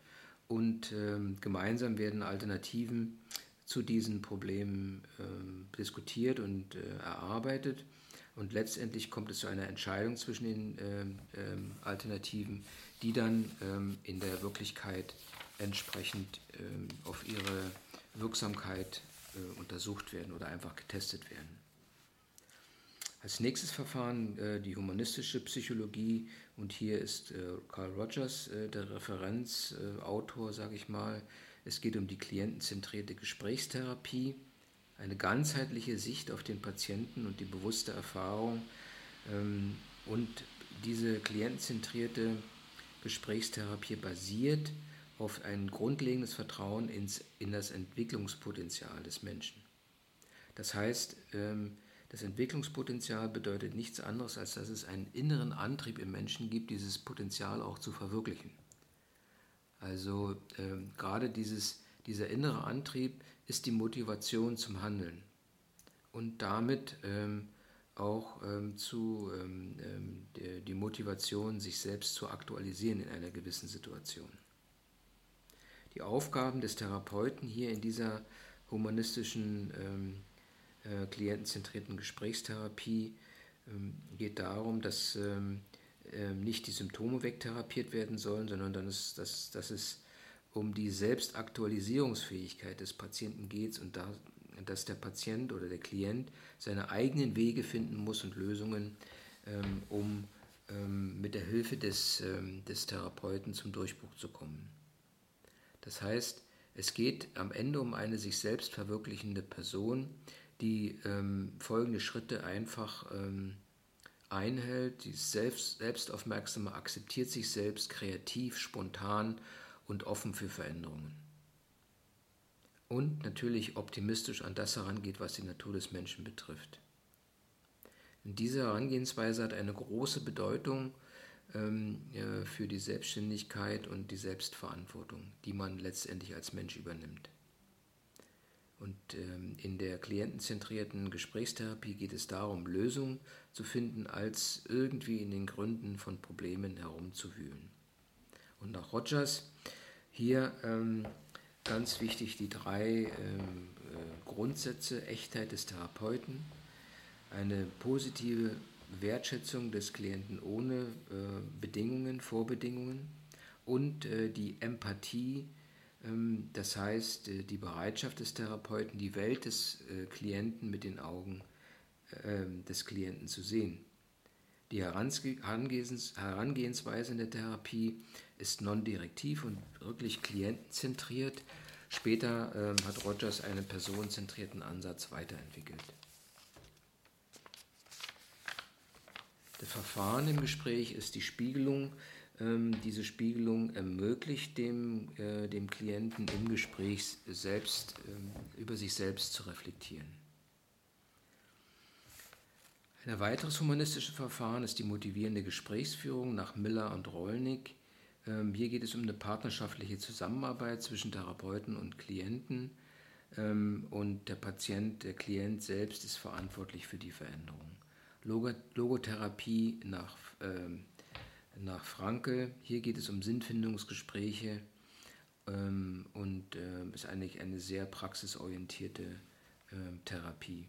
und ähm, gemeinsam werden Alternativen zu diesen Problemen ähm, diskutiert und äh, erarbeitet. Und letztendlich kommt es zu einer Entscheidung zwischen den Alternativen, die dann in der Wirklichkeit entsprechend auf ihre Wirksamkeit äh, untersucht werden oder einfach getestet werden. Als nächstes Verfahren äh, die humanistische Psychologie und hier ist äh, Carl Rogers äh, der Referenzautor, sage ich mal. Es geht um die klientenzentrierte Gesprächstherapie eine ganzheitliche Sicht auf den Patienten und die bewusste Erfahrung ähm, und diese klientenzentrierte Gesprächstherapie basiert auf ein grundlegendes Vertrauen ins, in das Entwicklungspotenzial des Menschen. Das heißt, ähm, das Entwicklungspotenzial bedeutet nichts anderes, als dass es einen inneren Antrieb im Menschen gibt, dieses Potenzial auch zu verwirklichen. Also ähm, gerade dieses, dieser innere Antrieb ist die Motivation zum Handeln und damit ähm, auch zu, die Motivation, sich selbst zu aktualisieren in einer gewissen Situation. Die Aufgaben des Therapeuten hier in dieser humanistischen, ähm, äh, klientenzentrierten Gesprächstherapie ähm, geht darum, dass nicht die Symptome wegtherapiert werden sollen, sondern dass, dass, dass es um die Selbstaktualisierungsfähigkeit des Patienten geht und da, dass der Patient oder der Klient seine eigenen Wege finden muss und Lösungen, ähm, um ähm, mit der Hilfe des, ähm, des Therapeuten zum Durchbruch zu kommen. Das heißt, es geht am Ende um eine sich selbst verwirklichende Person, die ähm, folgende Schritte einfach ähm, einhält, die selbst, selbstaufmerksame, akzeptiert sich selbst, kreativ, spontan und offen für Veränderungen. Und natürlich optimistisch an das herangeht, was die Natur des Menschen betrifft. Diese Herangehensweise hat eine große Bedeutung für die Selbstständigkeit und die Selbstverantwortung, die man letztendlich als Mensch übernimmt. Und ähm, in der klientenzentrierten Gesprächstherapie geht es darum, Lösungen zu finden, als irgendwie in den Gründen von Problemen herumzuwühlen. Und nach Rogers hier ähm, ganz wichtig die drei ähm, äh, Grundsätze Echtheit des Therapeuten, eine positive Wertschätzung des Klienten ohne äh, Bedingungen, Vorbedingungen und äh, die Empathie, ähm, das heißt äh, die Bereitschaft des Therapeuten, die Welt des Klienten mit den Augen ähm, des Klienten zu sehen. Die Herangehensweise in der Therapie ist non-direktiv und wirklich klientenzentriert. Später ähm, hat Rogers einen personenzentrierten Ansatz weiterentwickelt. Das Verfahren im Gespräch ist die Spiegelung. Ähm, diese Spiegelung ermöglicht dem, äh, dem Klienten im Gespräch selbst ähm, über sich selbst zu reflektieren. Ein weiteres humanistisches Verfahren ist die motivierende Gesprächsführung nach Miller und Rollnick. Ähm, hier geht es um eine partnerschaftliche Zusammenarbeit zwischen Therapeuten und Klienten ähm, und der Patient, der Klient selbst ist verantwortlich für die Veränderung. Logotherapie nach, ähm, nach Frankel, hier geht es um Sinnfindungsgespräche und ist eigentlich eine sehr praxisorientierte Therapie.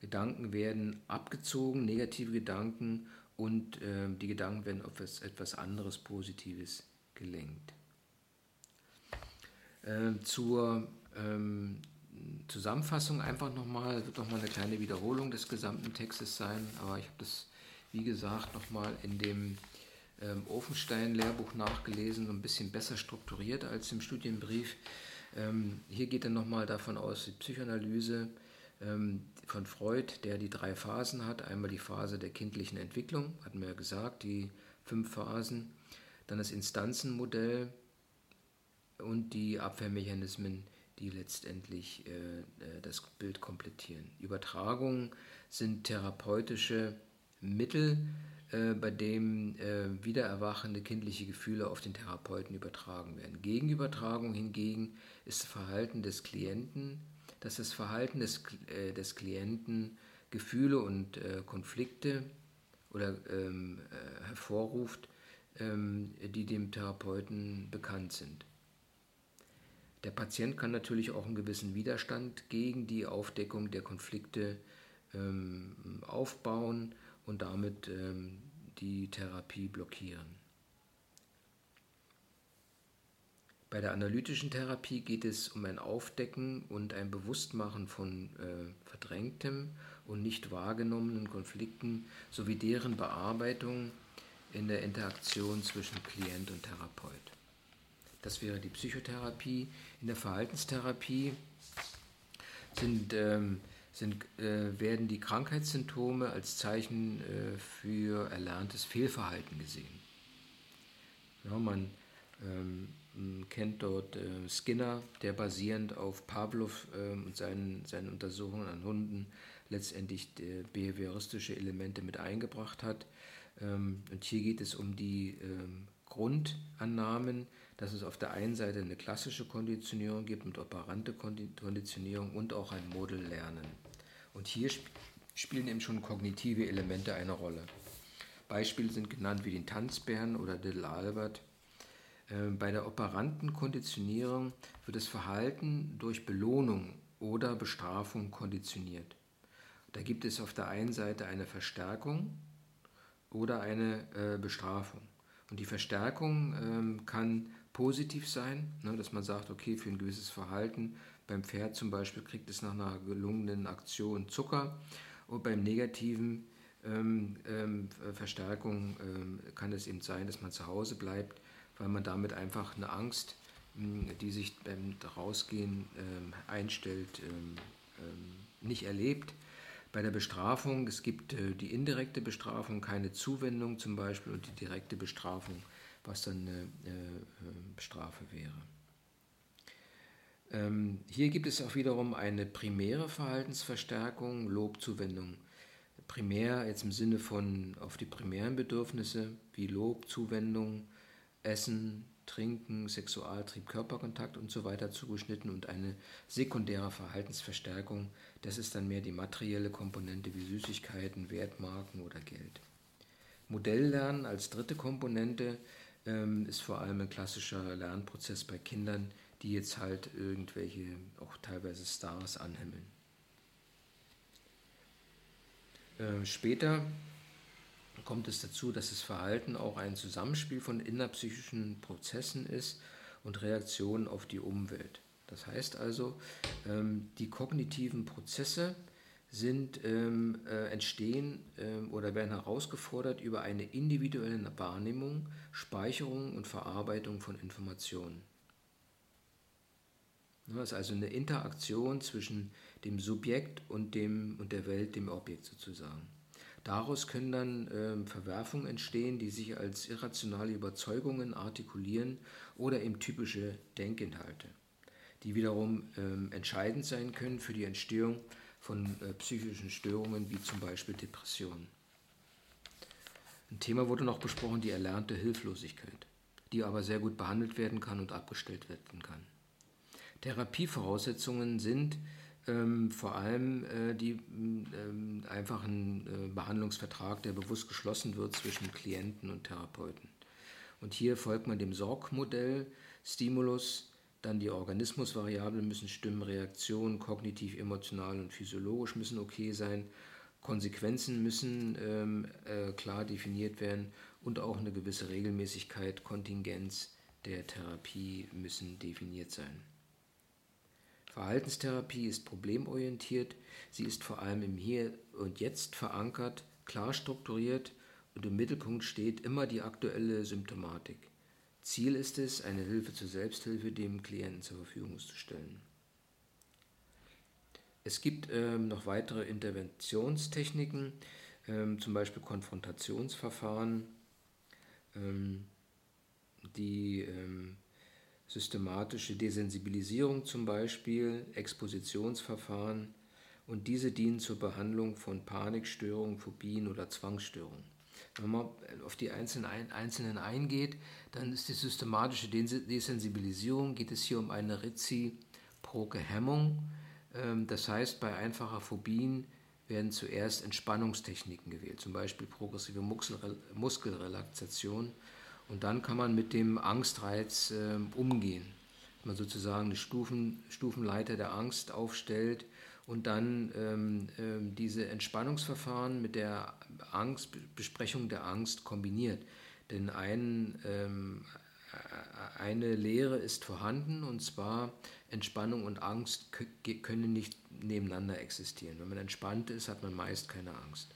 Gedanken werden abgezogen, negative Gedanken, und äh, die Gedanken werden auf etwas, etwas anderes Positives gelenkt. Äh, zur ähm, Zusammenfassung einfach nochmal, wird nochmal eine kleine Wiederholung des gesamten Textes sein, aber ich habe das, wie gesagt, nochmal in dem ähm, Ofenstein-Lehrbuch nachgelesen, ein bisschen besser strukturiert als im Studienbrief. Ähm, hier geht er nochmal davon aus, die Psychoanalyse ähm, von Freud, der die drei Phasen hat. Einmal die Phase der kindlichen Entwicklung, hatten wir ja gesagt, die fünf Phasen. Dann das Instanzenmodell und die Abwehrmechanismen, die letztendlich äh, äh, das Bild komplettieren. Übertragungen sind therapeutische Mittel, äh, bei denen äh, wiedererwachende kindliche Gefühle auf den Therapeuten übertragen werden. Gegenübertragung hingegen ist das Verhalten des Klienten dass das Verhalten des, äh, des Klienten Gefühle und äh, Konflikte oder ähm, äh, hervorruft, ähm, die dem Therapeuten bekannt sind. Der Patient kann natürlich auch einen gewissen Widerstand gegen die Aufdeckung der Konflikte ähm, aufbauen und damit ähm, die Therapie blockieren. Bei der analytischen Therapie geht es um ein Aufdecken und ein Bewusstmachen von äh, verdrängtem und nicht wahrgenommenen Konflikten sowie deren Bearbeitung in der Interaktion zwischen Klient und Therapeut. Das wäre die Psychotherapie. In der Verhaltenstherapie sind, ähm, sind, äh, werden die Krankheitssymptome als Zeichen äh, für erlerntes Fehlverhalten gesehen. Ja, man ähm, kennt dort äh, Skinner, der basierend auf Pavlov ähm, und seinen, seinen Untersuchungen an Hunden letztendlich behavioristische Elemente mit eingebracht hat. Ähm, und hier geht es um die ähm, Grundannahmen, dass es auf der einen Seite eine klassische Konditionierung gibt mit operante Konditionierung und auch ein Modellernen. Und hier spielen eben schon kognitive Elemente eine Rolle. Beispiele sind genannt wie den Tanzbären oder Little Albert. Ähm, bei der operanten Konditionierung wird das Verhalten durch Belohnung oder Bestrafung konditioniert. Da gibt es auf der einen Seite eine Verstärkung oder eine äh, Bestrafung. Und die Verstärkung ähm, kann positiv sein, ne, dass man sagt, okay, für ein gewisses Verhalten, beim Pferd zum Beispiel kriegt es nach einer gelungenen Aktion Zucker und beim negativen ähm, ähm, Verstärkung ähm, kann es eben sein, dass man zu Hause bleibt, weil man damit einfach eine Angst, die sich beim Rausgehen ähm, einstellt, ähm, nicht erlebt. Bei der Bestrafung, es gibt äh, die indirekte Bestrafung, keine Zuwendung zum Beispiel, und die direkte Bestrafung, was dann eine äh, Strafe wäre. Ähm, hier gibt es auch wiederum eine primäre Verhaltensverstärkung, Lobzuwendung. Primär jetzt im Sinne von auf die primären Bedürfnisse wie Lob, Zuwendung, Essen, Trinken, Sexualtrieb, Körperkontakt und so weiter zugeschnitten und eine sekundäre Verhaltensverstärkung, das ist dann mehr die materielle Komponente wie Süßigkeiten, Wertmarken oder Geld. Modelllernen als dritte Komponente ähm, ist vor allem ein klassischer Lernprozess bei Kindern, die jetzt halt irgendwelche, auch teilweise Stars anhimmeln. Äh, später kommt es dazu, dass das Verhalten auch ein Zusammenspiel von innerpsychischen Prozessen ist und Reaktionen auf die Umwelt. Das heißt also, ähm, die kognitiven Prozesse sind, ähm, äh, entstehen ähm, oder werden herausgefordert über eine individuelle Wahrnehmung, Speicherung und Verarbeitung von Informationen. Das ist also eine Interaktion zwischen dem Subjekt und, dem, und der Welt, dem Objekt sozusagen. Daraus können dann ähm, Verwerfungen entstehen, die sich als irrationale Überzeugungen artikulieren oder eben typische Denkinhalte, die wiederum ähm, entscheidend sein können für die Entstehung von äh, psychischen Störungen wie zum Beispiel Depressionen. Ein Thema wurde noch besprochen, die erlernte Hilflosigkeit, die aber sehr gut behandelt werden kann und abgestellt werden kann. Therapievoraussetzungen sind ähm, vor allem äh, die ähm, einfach ein äh, Behandlungsvertrag, der bewusst geschlossen wird zwischen Klienten und Therapeuten. Und hier folgt man dem Sorg-Modell, Stimulus, dann die Organismusvariablen müssen stimmen, Reaktionen kognitiv, emotional und physiologisch müssen okay sein, Konsequenzen müssen ähm, äh, klar definiert werden und auch eine gewisse Regelmäßigkeit, Kontingenz der Therapie müssen definiert sein. Verhaltenstherapie ist problemorientiert, sie ist vor allem im Hier und Jetzt verankert, klar strukturiert und im Mittelpunkt steht immer die aktuelle Symptomatik. Ziel ist es, eine Hilfe zur Selbsthilfe dem Klienten zur Verfügung zu stellen. Es gibt ähm, noch weitere Interventionstechniken, ähm, zum Beispiel Konfrontationsverfahren, ähm, die ähm, systematische Desensibilisierung zum Beispiel, Expositionsverfahren und diese dienen zur Behandlung von Panikstörungen, Phobien oder Zwangsstörungen. Wenn man auf die einzelnen, einzelnen eingeht, dann ist die systematische Desensibilisierung, geht es hier um eine reziproke Hemmung. Ähm, das heißt, bei einfacher Phobien werden zuerst Entspannungstechniken gewählt, zum Beispiel progressive Muskelrelaxation und dann kann man mit dem Angstreiz äh, umgehen. Man sozusagen eine Stufen, Stufenleiter der Angst aufstellt und dann ähm, ähm, diese Entspannungsverfahren mit der Angst, Besprechung der Angst kombiniert. Denn ein, ähm, eine Lehre ist vorhanden und zwar Entspannung und Angst können nicht nebeneinander existieren. Wenn man entspannt ist, hat man meist keine Angst.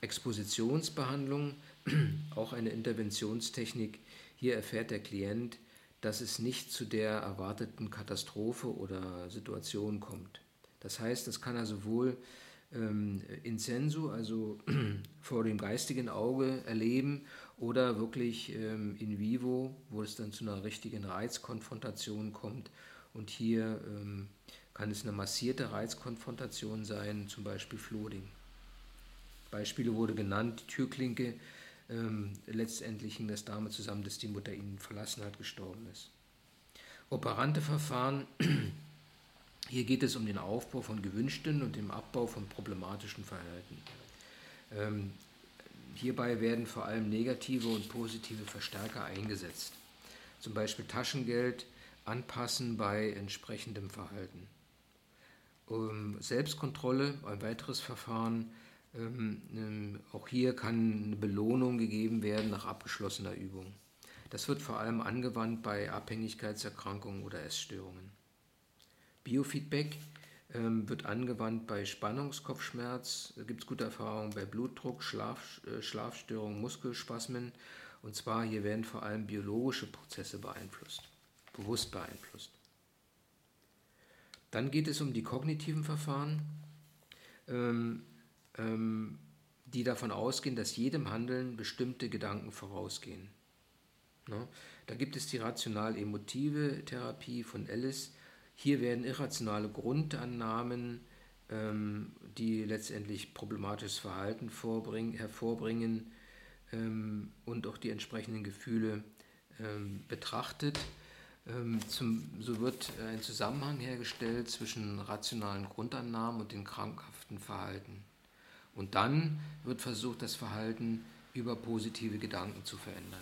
Expositionsbehandlung, auch eine Interventionstechnik. Hier erfährt der Klient, dass es nicht zu der erwarteten Katastrophe oder Situation kommt. Das heißt, das kann er sowohl ähm, in sensu, also vor dem geistigen Auge erleben, oder wirklich ähm, in vivo, wo es dann zu einer richtigen Reizkonfrontation kommt. Und hier ähm, kann es eine massierte Reizkonfrontation sein, zum Beispiel Flooding. Beispiele wurde genannt, die Türklinke, ähm, letztendlich hing das damit zusammen, dass die Mutter ihn verlassen hat, gestorben ist. Operante Verfahren, hier geht es um den Aufbau von gewünschten und dem Abbau von problematischen Verhalten. Ähm, hierbei werden vor allem negative und positive Verstärker eingesetzt. Zum Beispiel Taschengeld anpassen bei entsprechendem Verhalten. Um Selbstkontrolle, ein weiteres Verfahren, ähm, ähm, auch hier kann eine Belohnung gegeben werden nach abgeschlossener Übung. Das wird vor allem angewandt bei Abhängigkeitserkrankungen oder Essstörungen. Biofeedback ähm, wird angewandt bei Spannungskopfschmerz, da gibt es gute Erfahrungen bei Blutdruck, Schlaf, äh, Schlafstörungen, Muskelspasmen. Und zwar hier werden vor allem biologische Prozesse beeinflusst, bewusst beeinflusst. Dann geht es um die kognitiven Verfahren. Ähm, ähm, die davon ausgehen, dass jedem Handeln bestimmte Gedanken vorausgehen. Ne? Da gibt es die rational-emotive Therapie von Ellis. Hier werden irrationale Grundannahmen, ähm, die letztendlich problematisches Verhalten hervorbringen ähm, und auch die entsprechenden Gefühle ähm, betrachtet. Ähm, zum, so wird ein Zusammenhang hergestellt zwischen rationalen Grundannahmen und dem krankhaften Verhalten. Und dann wird versucht, das Verhalten über positive Gedanken zu verändern.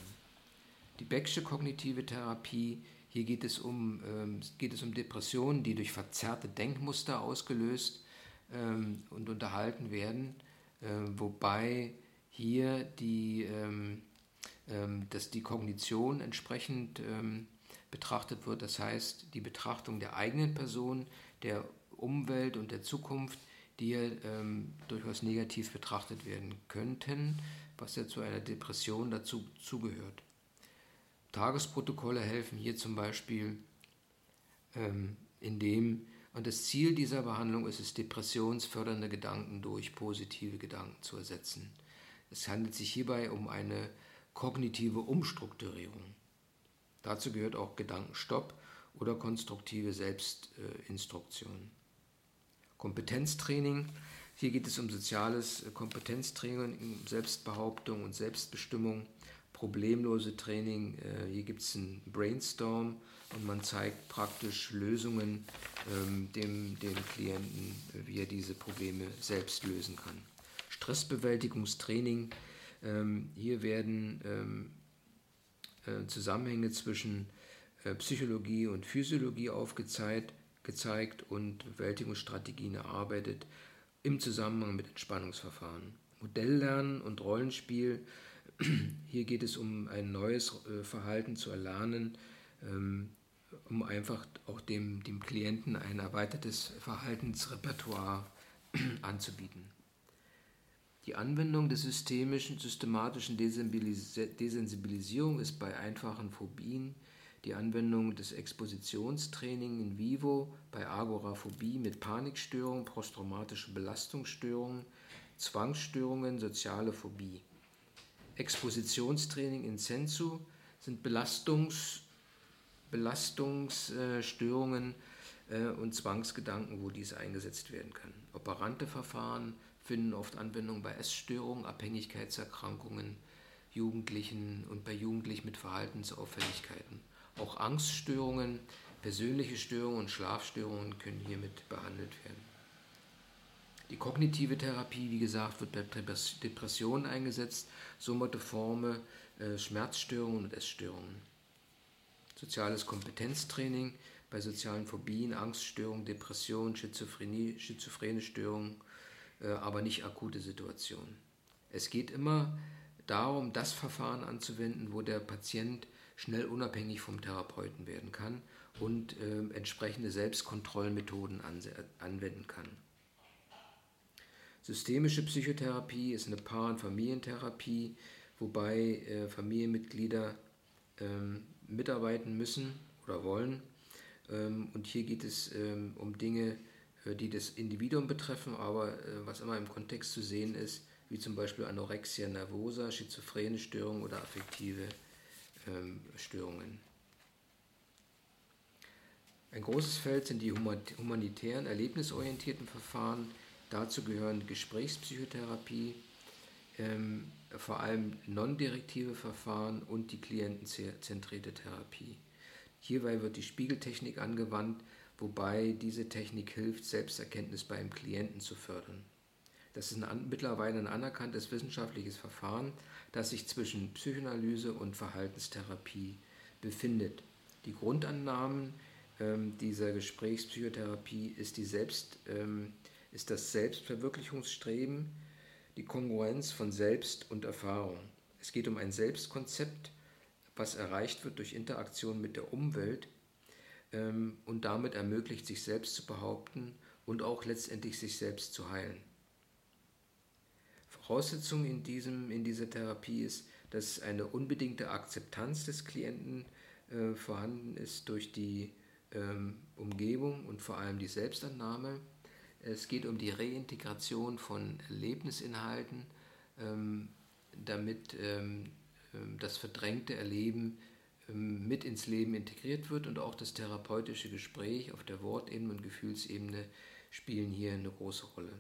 Die Becksche kognitive Therapie, hier geht es um, ähm, geht es um Depressionen, die durch verzerrte Denkmuster ausgelöst ähm, und unterhalten werden, äh, wobei hier die, ähm, ähm, dass die Kognition entsprechend ähm, betrachtet wird, das heißt die Betrachtung der eigenen Person, der Umwelt und der Zukunft die ähm, durchaus negativ betrachtet werden könnten, was ja zu einer Depression dazu zugehört. Tagesprotokolle helfen hier zum Beispiel, ähm, indem, und das Ziel dieser Behandlung ist es, depressionsfördernde Gedanken durch positive Gedanken zu ersetzen. Es handelt sich hierbei um eine kognitive Umstrukturierung. Dazu gehört auch Gedankenstopp oder konstruktive Selbstinstruktion. Kompetenztraining. Hier geht es um soziales Kompetenztraining, Selbstbehauptung und Selbstbestimmung, problemlose Training. Äh, hier gibt es einen Brainstorm und man zeigt praktisch Lösungen ähm, dem, dem Klienten, wie er diese Probleme selbst lösen kann. Stressbewältigungstraining. Ähm, hier werden ähm, äh, Zusammenhänge zwischen äh, Psychologie und Physiologie aufgezeigt gezeigt und Bewältigungsstrategien erarbeitet im Zusammenhang mit Entspannungsverfahren. Modelllernen und Rollenspiel. Hier geht es um ein neues äh, Verhalten zu erlernen, ähm, um einfach auch dem, dem Klienten ein erweitertes Verhaltensrepertoire anzubieten. Die Anwendung der systemischen, systematischen Desensibilisierung ist bei einfachen Phobien die Anwendung des Expositionstraining in vivo bei Agoraphobie mit Panikstörungen, posttraumatische Belastungsstörungen, Zwangsstörungen, soziale Phobie. Expositionstraining in sensu sind Belastungs, Belastungsstörungen äh, und Zwangsgedanken, wo dies eingesetzt werden kann. Operante Verfahren finden oft Anwendung bei Essstörungen, Abhängigkeitserkrankungen, Jugendlichen und bei Jugendlichen mit Verhaltensauffälligkeiten. Auch Angststörungen, persönliche Störungen und Schlafstörungen können hiermit behandelt werden. Die kognitive Therapie, wie gesagt, wird bei Depressionen eingesetzt, somatoforme äh, Schmerzstörungen und Essstörungen. Soziales Kompetenztraining bei sozialen Phobien, Angststörungen, Depressionen, Schizophrenie, schizophrene Störungen, äh, aber nicht akute Situationen. Es geht immer darum, das Verfahren anzuwenden, wo der Patient schnell unabhängig vom Therapeuten werden kann und äh, entsprechende Selbstkontrollmethoden anwenden kann. Systemische Psychotherapie ist eine Paar- und Familientherapie, wobei äh, Familienmitglieder ähm, mitarbeiten müssen oder wollen. Ähm, und hier geht es ähm, um Dinge, äh, die das Individuum betreffen, aber äh, was immer im Kontext zu sehen ist, wie zum Beispiel Anorexia nervosa, schizophrene Störungen oder affektive ähm, Störungen. Ein großes Feld sind die humanitären, erlebnisorientierten Verfahren, Dazu gehören Gesprächspsychotherapie, ähm, vor allem non-direktive Verfahren und die klientenzentrierte Therapie. Hierbei wird die Spiegeltechnik angewandt, wobei diese Technik hilft, Selbsterkenntnis beim Klienten zu fördern. Das ist ein, mittlerweile ein anerkanntes wissenschaftliches Verfahren, das sich zwischen Psychoanalyse und Verhaltenstherapie befindet. Die Grundannahmen ähm, dieser Gesprächspsychotherapie ist die Selbst, ähm, ist das Selbstverwirklichungsstreben, die Kongruenz von Selbst und Erfahrung. Es geht um ein Selbstkonzept, was erreicht wird durch Interaktion mit der Umwelt ähm, und damit ermöglicht, sich selbst zu behaupten und auch letztendlich sich selbst zu heilen. Voraussetzung in, diesem, in dieser Therapie ist, dass eine unbedingte Akzeptanz des Klienten äh, vorhanden ist durch die ähm, Umgebung und vor allem die Selbstannahme es geht um die Reintegration von Erlebnisinhalten, ähm, damit ähm, ähm, das verdrängte Erleben mit ins Leben integriert wird und auch das therapeutische Gespräch auf der Wortebene und Gefühlsebene spielen hier eine große Rolle.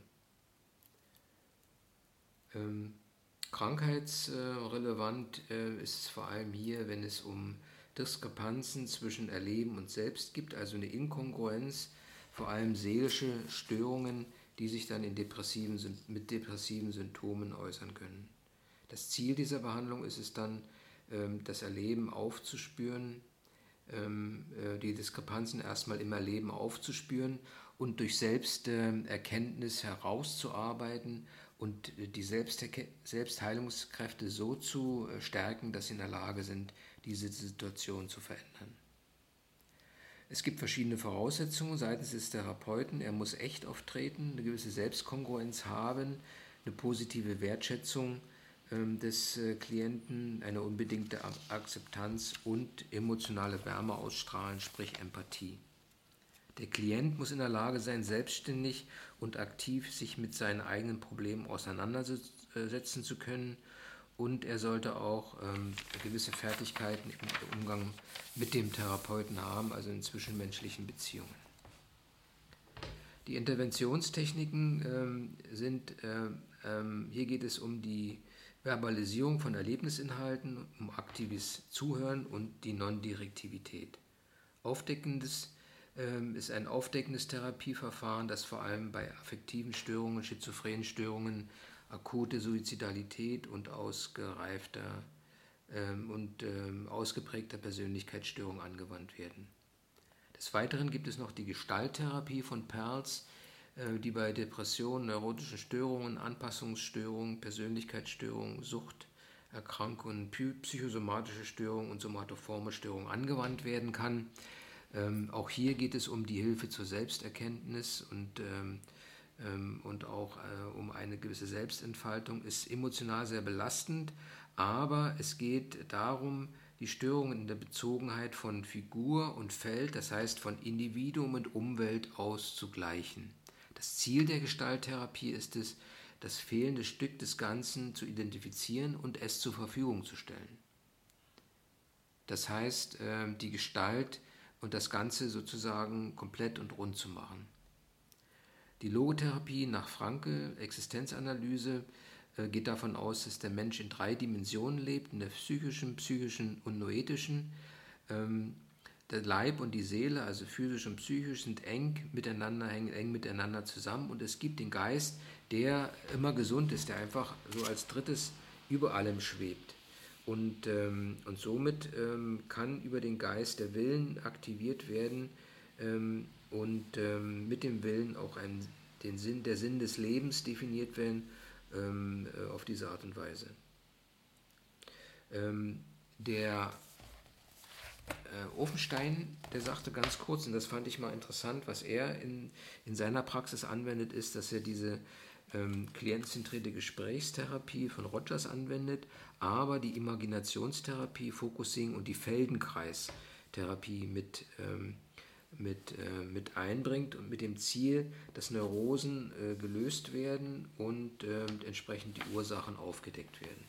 krankheitsrelevant äh, ist es vor allem hier, wenn es um Diskrepanzen zwischen Erleben und Selbst gibt, also eine Inkongruenz vor allem seelische Störungen, die sich dann in depressiven, mit depressiven Symptomen äußern können. Das Ziel dieser Behandlung ist es dann, ähm, das Erleben aufzuspüren, ähm, äh, die Diskrepanzen erstmal im Erleben aufzuspüren und durch Selbsterkenntnis herauszuarbeiten und die Selbstheilungskräfte so zu äh, stärken, dass sie in der Lage sind, diese Situation zu verändern. Es gibt verschiedene Voraussetzungen seitens des Therapeuten. Er muss echt auftreten, eine gewisse Selbstkongruenz haben, eine positive Wertschätzung ähm, des äh, Klienten, eine unbedingte Akzeptanz und emotionale Wärme ausstrahlen, sprich Empathie. Der Klient muss in der Lage sein, selbstständig und aktiv sich mit seinen eigenen Problemen auseinandersetzen zu können und er sollte auch ähm, gewisse Fertigkeiten im Umgang mit dem Therapeuten haben, also in zwischenmenschlichen Beziehungen. Die Interventionstechniken ähm, sind, äh, ähm, hier geht es um die Verbalisierung von Erlebnisinhalten, um aktives Zuhören und die Non-Direktivität. Aufdeckendes ähm, ist ein aufdeckendes Therapieverfahren, das vor allem bei affektiven Störungen, schizophrenen Störungen akute Suizidalität und ausgereifter ähm, und ähm, ausgeprägter Persönlichkeitsstörung angewandt werden. Des Weiteren gibt es noch die Gestalttherapie von Perls, äh, die bei Depressionen, neurotischen Störungen, Anpassungsstörungen, Persönlichkeitsstörungen, Suchterkrankungen, psychosomatische Störungen und somatoforme Störungen angewandt werden kann. Ähm, auch hier geht es um die Hilfe zur Selbsterkenntnis und ähm, und auch äh, um eine gewisse Selbstentfaltung, ist emotional sehr belastend, aber es geht darum, die Störungen in der Bezogenheit von Figur und Feld, das heißt von Individuum und Umwelt auszugleichen. Das Ziel der Gestalttherapie ist es, das fehlende Stück des Ganzen zu identifizieren und es zur Verfügung zu stellen. Das heißt, äh, die Gestalt und das Ganze sozusagen komplett und rund zu machen. Die Logotherapie nach Franke, Existenzanalyse, äh, geht davon aus, dass der Mensch in drei Dimensionen lebt, in der psychischen, psychischen und noetischen. Ähm, der Leib und die Seele, also physisch und psychisch, sind eng miteinander, hängen eng miteinander zusammen und es gibt den Geist, der immer gesund ist, der einfach so als drittes über allem schwebt. Und, ähm, und somit ähm, kann über den Geist der Willen aktiviert werden, ähm, und ähm, mit dem Willen auch ein, den Sinn, der Sinn des Lebens definiert werden ähm, äh, auf diese Art und Weise. Ähm, der äh, Ofenstein, der sagte ganz kurz, und das fand ich mal interessant, was er in, in seiner Praxis anwendet, ist, dass er diese ähm, klientenzentrierte Gesprächstherapie von Rogers anwendet, aber die Imaginationstherapie, Focusing und die Feldenkreistherapie mit, ähm, mit, äh, mit einbringt und mit dem Ziel, dass Neurosen äh, gelöst werden und äh, entsprechend die Ursachen aufgedeckt werden.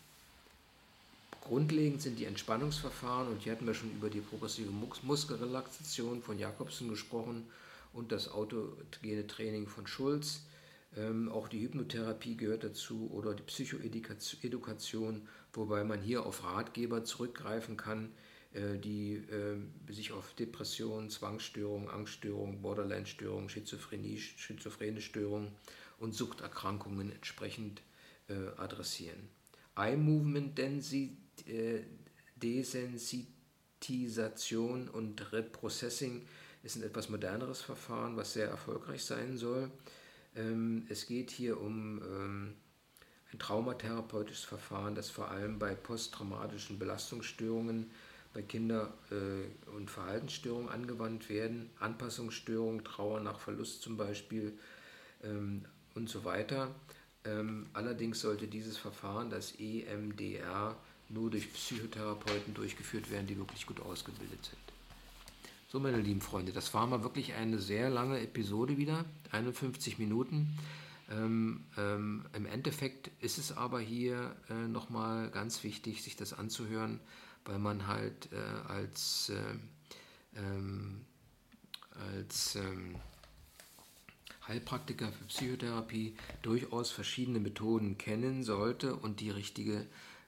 Grundlegend sind die Entspannungsverfahren und hier hatten wir schon über die progressive Mus Muskelrelaxation von Jakobsen gesprochen und das autogene Training von Schulz. Ähm, auch die Hypnotherapie gehört dazu oder die Psychoedukation, wobei man hier auf Ratgeber zurückgreifen kann, die äh, sich auf Depressionen, Zwangsstörungen, Angststörungen, Borderline-Störungen, Schizophrenie, schizophrene Störungen und Suchterkrankungen entsprechend äh, adressieren. Eye Movement Density äh, Desensitisation und Reprocessing ist ein etwas moderneres Verfahren, was sehr erfolgreich sein soll. Ähm, es geht hier um ähm, ein traumatherapeutisches Verfahren, das vor allem bei posttraumatischen Belastungsstörungen bei Kinder- äh, und Verhaltensstörungen angewandt werden, Anpassungsstörungen, Trauer nach Verlust zum Beispiel ähm, und so weiter. allerdings sollte dieses Verfahren, das EMDR, nur durch Psychotherapeuten durchgeführt werden, die wirklich gut ausgebildet sind. So, meine lieben Freunde, das war mal wirklich eine sehr lange Episode wieder, 51 Minuten. Ähm, ähm, Im Endeffekt ist es aber hier äh, nochmal ganz wichtig, sich das anzuhören, weil man halt äh, als, äh, ähm, als ähm, Heilpraktiker für Psychotherapie durchaus verschiedene Methoden kennen sollte und die richtige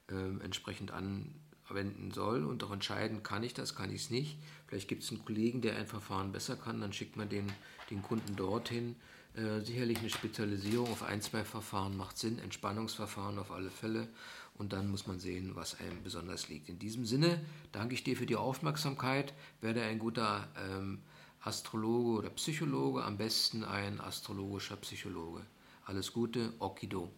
äh, entsprechend anwenden soll und auch entscheiden, kann ich das, kann ich es nicht. Vielleicht gibt es einen Kollegen, der ein Verfahren besser kann, dann schickt man den, den Kunden dorthin. Äh, sicherlich eine Spezialisierung auf ein, zwei Verfahren macht Sinn, Entspannungsverfahren auf alle Fälle und dann muss man sehen, was einem besonders liegt. In diesem Sinne danke ich dir für die Aufmerksamkeit. Werde ein guter ähm, Astrologe oder Psychologe, am besten ein astrologischer Psychologe. Alles Gute, Okido.